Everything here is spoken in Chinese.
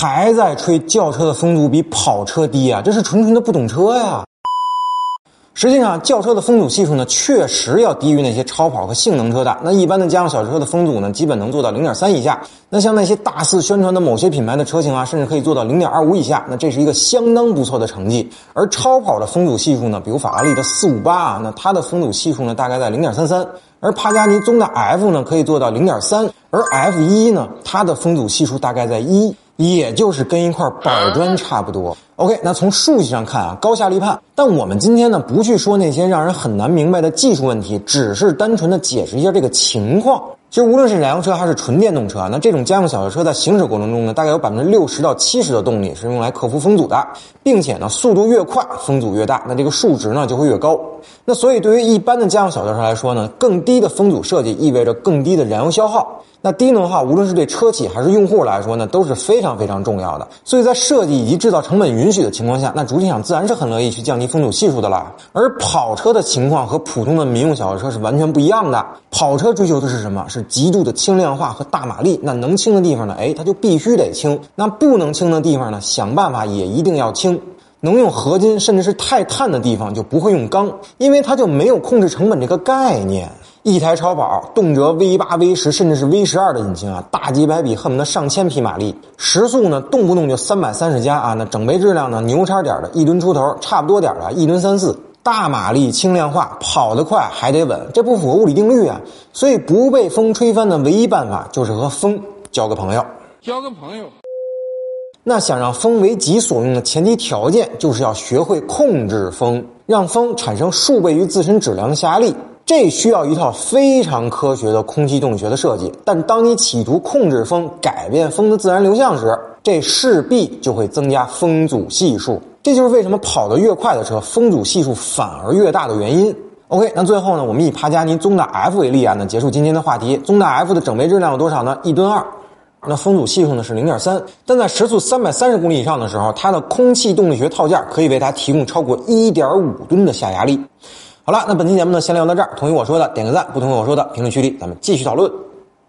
还在吹轿车的风阻比跑车低啊，这是纯纯的不懂车呀。实际上，轿车的风阻系数呢，确实要低于那些超跑和性能车的。那一般的家用小车的风阻呢，基本能做到零点三以下。那像那些大肆宣传的某些品牌的车型啊，甚至可以做到零点二五以下。那这是一个相当不错的成绩。而超跑的风阻系数呢，比如法拉利的四五八啊，那它的风阻系数呢，大概在零点三三。而帕加尼宗的 F 呢，可以做到零点三。而 F 一呢，它的风阻系数大概在一。也就是跟一块板砖差不多。OK，那从数据上看啊，高下立判。但我们今天呢，不去说那些让人很难明白的技术问题，只是单纯的解释一下这个情况。其实无论是燃油车还是纯电动车，那这种家用小轿车在行驶过程中呢，大概有百分之六十到七十的动力是用来克服风阻的，并且呢，速度越快，风阻越大，那这个数值呢就会越高。那所以对于一般的家用小轿车来说呢，更低的风阻设计意味着更低的燃油消耗。那低能耗无论是对车企还是用户来说呢，都是非常非常重要的。所以在设计以及制造成本允许的情况下，那主机厂自然是很乐意去降低风阻系数的啦。而跑车的情况和普通的民用小轿车是完全不一样的。跑车追求的是什么？是极度的轻量化和大马力。那能轻的地方呢？哎，它就必须得轻；那不能轻的地方呢，想办法也一定要轻。能用合金甚至是钛碳的地方就不会用钢，因为它就没有控制成本这个概念。一台超跑动辄 V 八、V 十，甚至是 V 十二的引擎啊，大几百匹，恨不得上千匹马力，时速呢动不动就三百三十加啊，那整备质量呢牛叉点的一吨出头，差不多点的一吨三四，大马力轻量化，跑得快还得稳，这不符合物理定律啊。所以不被风吹翻的唯一办法就是和风交个朋友，交个朋友。那想让风为己所用的前提条件，就是要学会控制风，让风产生数倍于自身质量的下压力。这需要一套非常科学的空气动力学的设计，但当你企图控制风、改变风的自然流向时，这势必就会增加风阻系数。这就是为什么跑得越快的车，风阻系数反而越大的原因。OK，那最后呢，我们以帕加尼宗达 F 为例啊，那结束今天的话题。宗达 F 的整备质量有多少呢？一吨二，那风阻系数呢是零点三，但在时速三百三十公里以上的时候，它的空气动力学套件可以为它提供超过一点五吨的下压力。好了，那本期节目呢，先聊到这儿。同意我说的点个赞，不同意我说的评论区里咱们继续讨论。